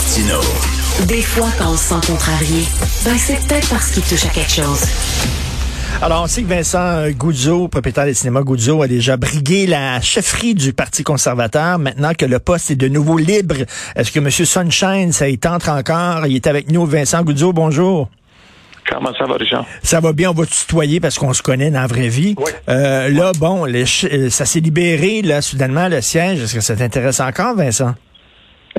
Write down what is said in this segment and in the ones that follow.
Martino. Des fois, quand on se sent contrarié, ben c'est peut-être parce qu'il touche à quelque chose. Alors, on sait que Vincent Goudzo, propriétaire des cinémas Goudzo, a déjà brigué la chefferie du Parti conservateur. Maintenant que le poste est de nouveau libre, est-ce que M. Sunshine, ça y tente encore? Il est avec nous, Vincent Goudzo, bonjour. Comment ça va, Richard? Ça va bien, on va tutoyer parce qu'on se connaît dans la vraie vie. Oui. Euh, là, bon, les euh, ça s'est libéré, là, soudainement, le siège. Est-ce que ça t'intéresse encore, Vincent?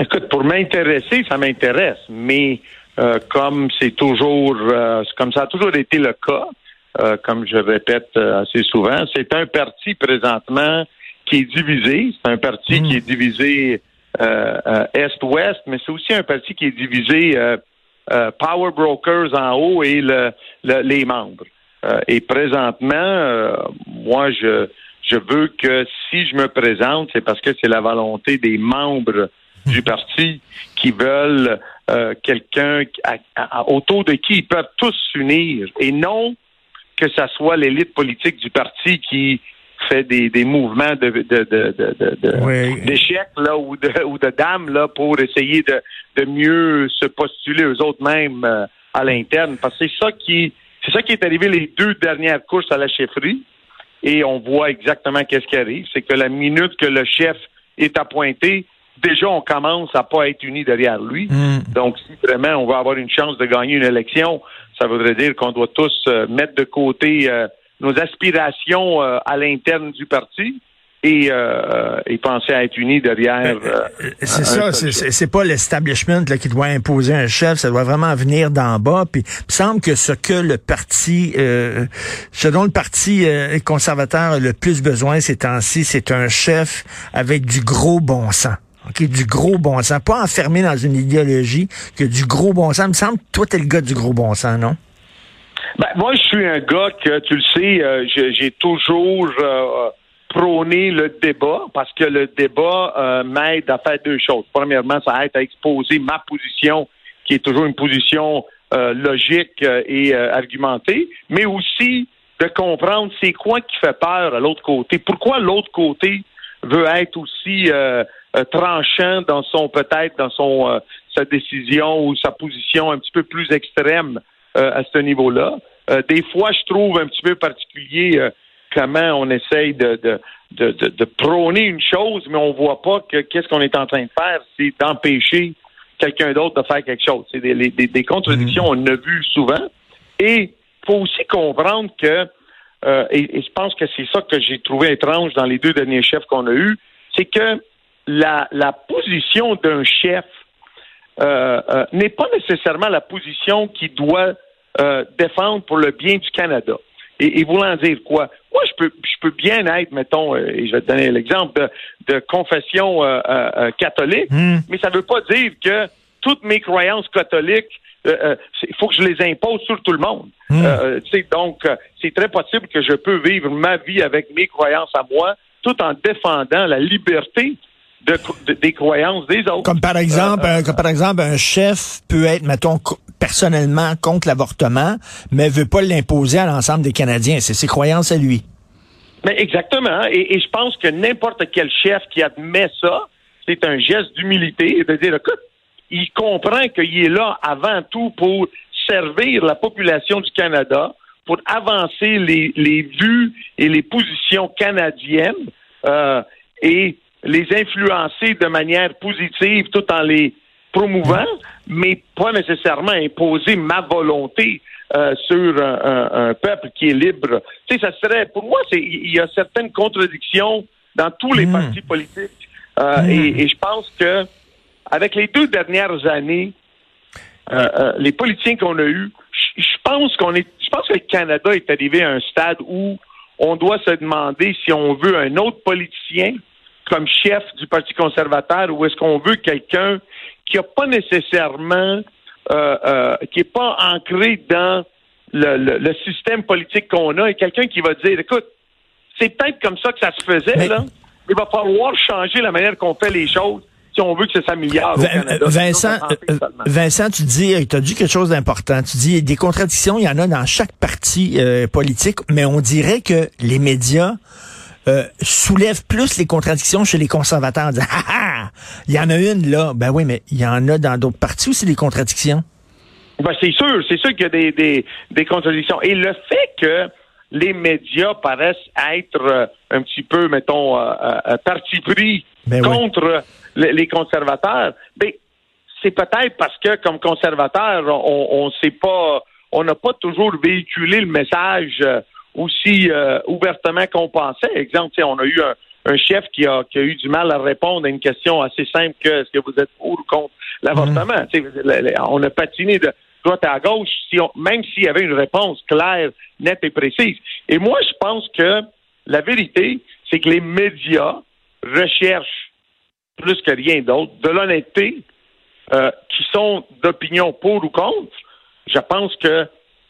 Écoute, pour m'intéresser, ça m'intéresse, mais euh, comme c'est toujours, euh, comme ça a toujours été le cas, euh, comme je répète euh, assez souvent, c'est un parti présentement qui est divisé. C'est un parti Mm. qui est divisé euh, euh, Est-Ouest, mais c'est aussi un parti qui est divisé euh, euh, Power Brokers en haut et le, le- les membres. Euh, et présentement, euh, moi, je, je veux que si je me présente, c'est parce que c'est la volonté des membres du parti qui veulent euh, quelqu'un autour de qui ils peuvent tous s'unir et non que ça soit l'élite politique du parti qui fait des, des mouvements de, de, de, de, de- de- Oui. d'échecs là ou de ou de dames là pour essayer de, de mieux se postuler eux autres mêmes euh, à l'interne. Parce que c'est ça qui c'est ça qui est arrivé les deux dernières courses à la chefferie. Et on voit exactement qu'est-ce qui arrive. C'est que la minute que le chef est appointé déjà on commence à pas être unis derrière lui Mm. donc, si vraiment on va avoir une chance de gagner une élection, ça voudrait dire qu'on doit tous euh, mettre de côté euh, nos aspirations euh, à l'interne du parti et, euh, et penser à être unis derrière. euh, C'est un ça, c'est- c'est c'est pas l'establishment là, qui doit imposer un chef, ça doit vraiment venir d'en bas. Puis il me semble que ce que le parti, euh, ce dont le parti euh, conservateur a le plus besoin ces temps-ci, c'est un chef avec du gros bon sens. OK, du gros bon sens. Pas enfermé dans une idéologie, que du gros bon sens. Il me semble que toi, t'es le gars du gros bon sens, non? Ben, moi, je suis un gars que, tu le sais, euh, j'ai toujours euh, prôné le débat parce que le débat euh, m'aide à faire deux choses. Premièrement, ça aide à exposer ma position, qui est toujours une position logique et argumentée, mais aussi de comprendre c'est quoi qui fait peur à l'autre côté. Pourquoi l'autre côté veut être aussi euh, tranchant dans son peut-être dans son euh, sa décision ou sa position un petit peu plus extrême euh, à ce niveau-là. Euh, des fois, je trouve un petit peu particulier euh, comment on essaye de, de, de, de, de prôner une chose, mais on voit pas que qu'est-ce qu'on est en train de faire, c'est d'empêcher quelqu'un d'autre de faire quelque chose. C'est des, des, des contradictions, on en a vu souvent. Et faut aussi comprendre que, euh, et, et je pense que c'est ça que j'ai trouvé étrange dans les deux derniers chefs qu'on a eus, c'est que la, la position d'un chef euh, euh, n'est pas nécessairement la position qui doit euh, défendre pour le bien du Canada. Et, et voulant dire quoi? Moi, je peux, je peux bien être, mettons, et je vais te donner l'exemple de, de confession catholique, Hmm. mais ça ne veut pas dire que toutes mes croyances catholiques, il faut que je les impose sur tout le monde. Hmm. Euh, donc, euh, c'est très possible que je peux vivre ma vie avec mes croyances à moi, tout en défendant la liberté de, de- des croyances des autres. Comme par exemple, Euh, un, comme par exemple, un chef peut être, mettons, co- personnellement contre l'avortement, mais veut pas l'imposer à l'ensemble des Canadiens. C'est ses croyances à lui. Mais exactement. Et, et je pense que n'importe quel chef qui admet ça, c'est un geste d'humilité et de dire, écoute, il comprend qu'il est là avant tout pour servir la population du Canada, pour avancer les, les vues et les positions canadiennes euh, et les influencer de manière positive tout en les promouvant, mais pas nécessairement imposer ma volonté euh, sur un, un- un peuple qui est libre. Tu sais, ça serait, pour moi, il y a certaines contradictions dans tous les Mm. partis politiques, Euh, Mm. et, et je pense que avec les deux dernières années, euh, euh, les politiciens qu'on a eus, je pense qu'on est, je pense que le Canada est arrivé à un stade où on doit se demander si on veut un autre politicien comme chef du Parti conservateur ou est-ce qu'on veut quelqu'un qui n'a pas nécessairement, euh, euh, qui n'est pas ancré dans le, le- le système politique qu'on a et quelqu'un qui va dire, écoute, c'est peut-être comme ça que ça se faisait, Mais- là. Il va falloir changer la manière qu'on fait les choses si on veut que ça s'améliore. Vincent, euh, seulement. Vincent, tu dis, tu as dit quelque chose d'important. Tu dis des contradictions, il y en a dans chaque parti euh, politique, mais on dirait que les médias euh, soulève plus les contradictions chez les conservateurs. En disant, ah, ah, il y en a une là. Ben oui, mais il y en a dans d'autres parties aussi des contradictions. Ben, c'est sûr, c'est sûr qu'il y a des, des, des, contradictions. Et le fait que les médias paraissent être euh, un petit peu, mettons, euh, euh, parti pris ben contre les conservateurs, ben, c'est peut-être parce que, comme conservateur, on, on sait pas, on n'a pas toujours véhiculé le message aussi ouvertement qu'on pensait. Exemple, on a eu un, chef qui a, qui a eu du mal à répondre à une question assez simple que est-ce que vous êtes pour ou contre l'avortement? On a patiné de droite à gauche, si même s'il y avait une réponse claire, nette et précise. Et moi, je pense que la vérité, c'est que les médias recherchent plus que rien d'autre de l'honnêteté, euh, qui sont d'opinion pour ou contre. Je pense que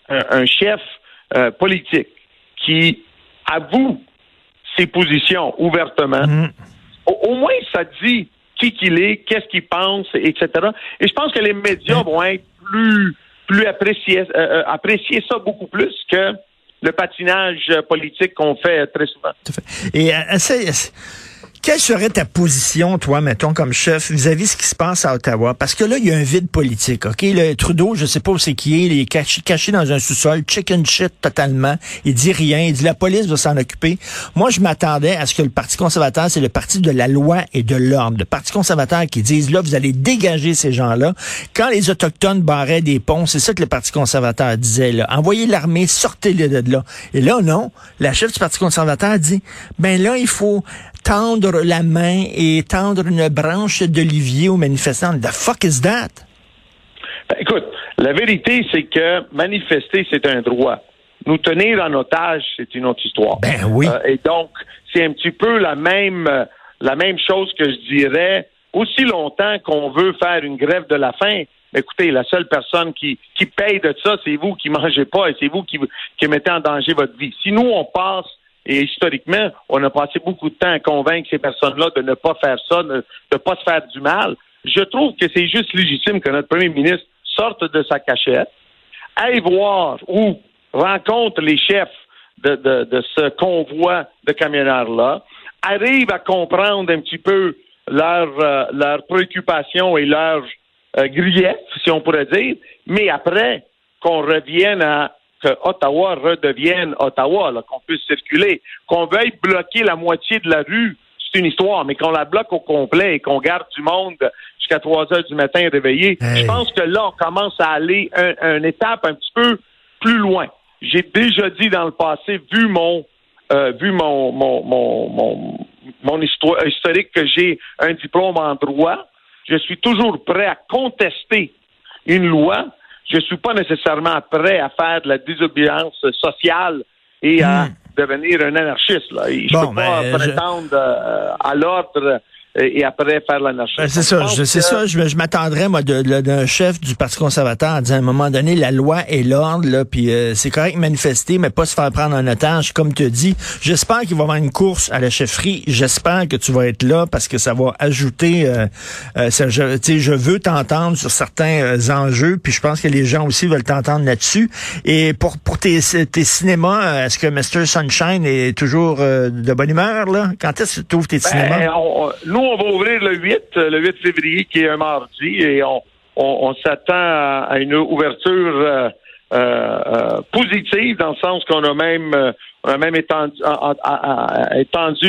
un, chef euh, politique qui avoue ses positions ouvertement, mm. au, moins ça dit qui qu'il est, qu'est-ce qu'il pense, etc. Et je pense que les médias vont être plus plus apprécier, euh, euh, apprécier ça beaucoup plus que le patinage politique qu'on fait très souvent. Et euh, quelle serait ta position, toi, mettons, comme chef, vis-à-vis de ce qui se passe à Ottawa? Parce que là, il y a un vide politique, OK? Le Trudeau, je sais pas où c'est qui est, il est caché, dans un sous-sol, chicken shit totalement. Il dit rien, il dit la police va s'en occuper. Moi, je m'attendais à ce que le Parti conservateur, c'est le parti de la loi et de l'ordre. Le Parti conservateur qui dise, là, vous allez dégager ces gens-là. Quand les Autochtones barraient des ponts, c'est ça que le Parti conservateur disait, là. Envoyez l'armée, sortez-les de là. Et là, non. La chef du Parti conservateur dit, ben là, il faut tendre la main et tendre une branche d'olivier aux manifestants. The fuck is that? Ben, écoute, la vérité, c'est que manifester, c'est un droit. Nous tenir en otage, c'est une autre histoire. Ben oui. Euh, et donc, c'est un petit peu la même, euh, la même chose que je dirais. Aussi longtemps qu'on veut faire une grève de la faim, écoutez, la seule personne qui, qui paye de ça, c'est vous qui mangez pas et c'est vous qui, qui mettez en danger votre vie. Si nous, on passe et historiquement, on a passé beaucoup de temps à convaincre ces personnes-là de ne pas faire ça, de ne pas se faire du mal. Je trouve que c'est juste légitime que notre premier ministre sorte de sa cachette, aille voir ou rencontre les chefs de, ce convoi de camionneurs-là, arrive à comprendre un petit peu leurs euh, préoccupations et leurs euh, griefs, si on pourrait dire, mais après qu'on revienne à que Ottawa redevienne Ottawa, qu'on puisse circuler. Qu'on veuille bloquer la moitié de la rue, c'est une histoire, mais qu'on la bloque au complet et qu'on garde du monde jusqu'à 3 heures du matin réveillé, je pense que là, on commence à aller une étape un petit peu plus loin. J'ai déjà dit dans le passé, vu mon euh, vu mon mon, mon, mon, histoire, historique que j'ai un diplôme en droit, je suis toujours prêt à contester une loi je ne suis pas nécessairement prêt à faire de la désobéissance sociale et à hmm. devenir un anarchiste. Là. Je ne peux pas prétendre euh, à l'ordre et après faire l'anarchie. Ben, c'est ça, c'est ça. Je, m'attendrais moi d'un chef du Parti conservateur à dire à un moment donné la loi et l'ordre là, puis euh, c'est correct de manifester, mais pas se faire prendre en otage, comme tu dis. J'espère qu'il va y avoir une course à la chefferie. J'espère que tu vas être là parce que ça va ajouter. Euh, euh je, je veux t'entendre sur certains euh, enjeux, puis je pense que les gens aussi veulent t'entendre là-dessus. Et pour pour tes, tes cinémas, est-ce que Mr Sunshine est toujours de bonne humeur là? Quand est-ce que tu ouvres tes ben, cinémas? on va ouvrir le 8, euh, le 8 février, qui est un mardi, et on, s'attend à, une ouverture euh, euh, positive, dans le sens qu'on a même, on a même étendu,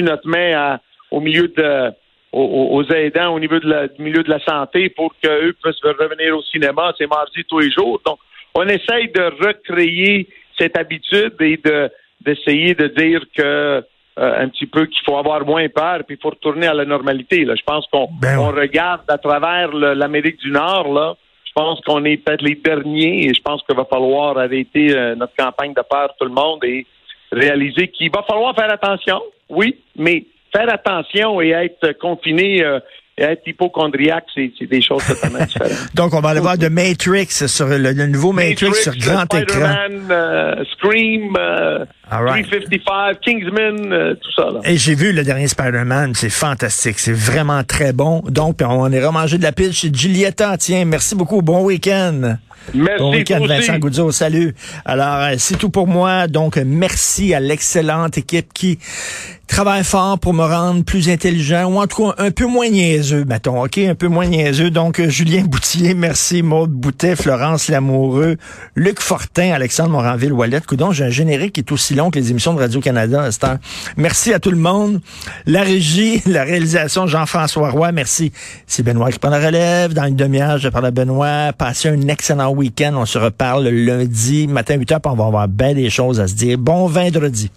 notre main au milieu de aux, aidants au niveau de la, milieu de la santé pour qu'eux puissent revenir au cinéma. C'est mardi tous les jours. Donc, on essaye de recréer cette habitude et de d'essayer de dire que euh, un petit peu qu'il faut avoir moins peur, puis il faut retourner à la normalité. Là. Je pense qu'on ben regarde à travers l'Amérique du Nord, là. Je pense qu'on est peut-être les derniers et je pense qu'il va falloir arrêter euh, notre campagne de peur tout le monde et réaliser qu'il va falloir faire attention, oui, mais faire attention et être confiné euh, être hypochondriaque, c'est des choses totalement différentes. Donc, on va aller voir de Matrix sur le, nouveau Matrix, sur grand écran. Euh, Scream, euh, 355, Kingsman, euh, tout ça. Là. Et j'ai vu le dernier Spider-Man, c'est fantastique, c'est vraiment très bon. Donc, on est remangé de la pile chez Giulietta. Tiens, merci beaucoup, bon week-end. Merci. Bon week-end, Vincent Goudzo. Salut. Alors, euh, c'est tout pour moi. Donc, merci à l'excellente équipe qui travaille fort pour me rendre plus intelligent ou en tout cas un peu moins niaiseux, mettons, OK? Un peu moins niaiseux. Donc, euh, Julien Boutier, merci. Maude Boutet, Florence Lamoureux, Luc Fortin, Alexandre Moranville-Wallet. Coudon, j'ai un générique qui est aussi long que les émissions de Radio-Canada à Merci à tout le monde. La régie, la réalisation, Jean-François Roy, merci. C'est Benoît qui prend la relève. Dans une demi-heure, je parle à Benoît. Passez un excellent week-end. On se reparle lundi matin 8h, puis on va avoir bien des choses à se dire. Bon vendredi.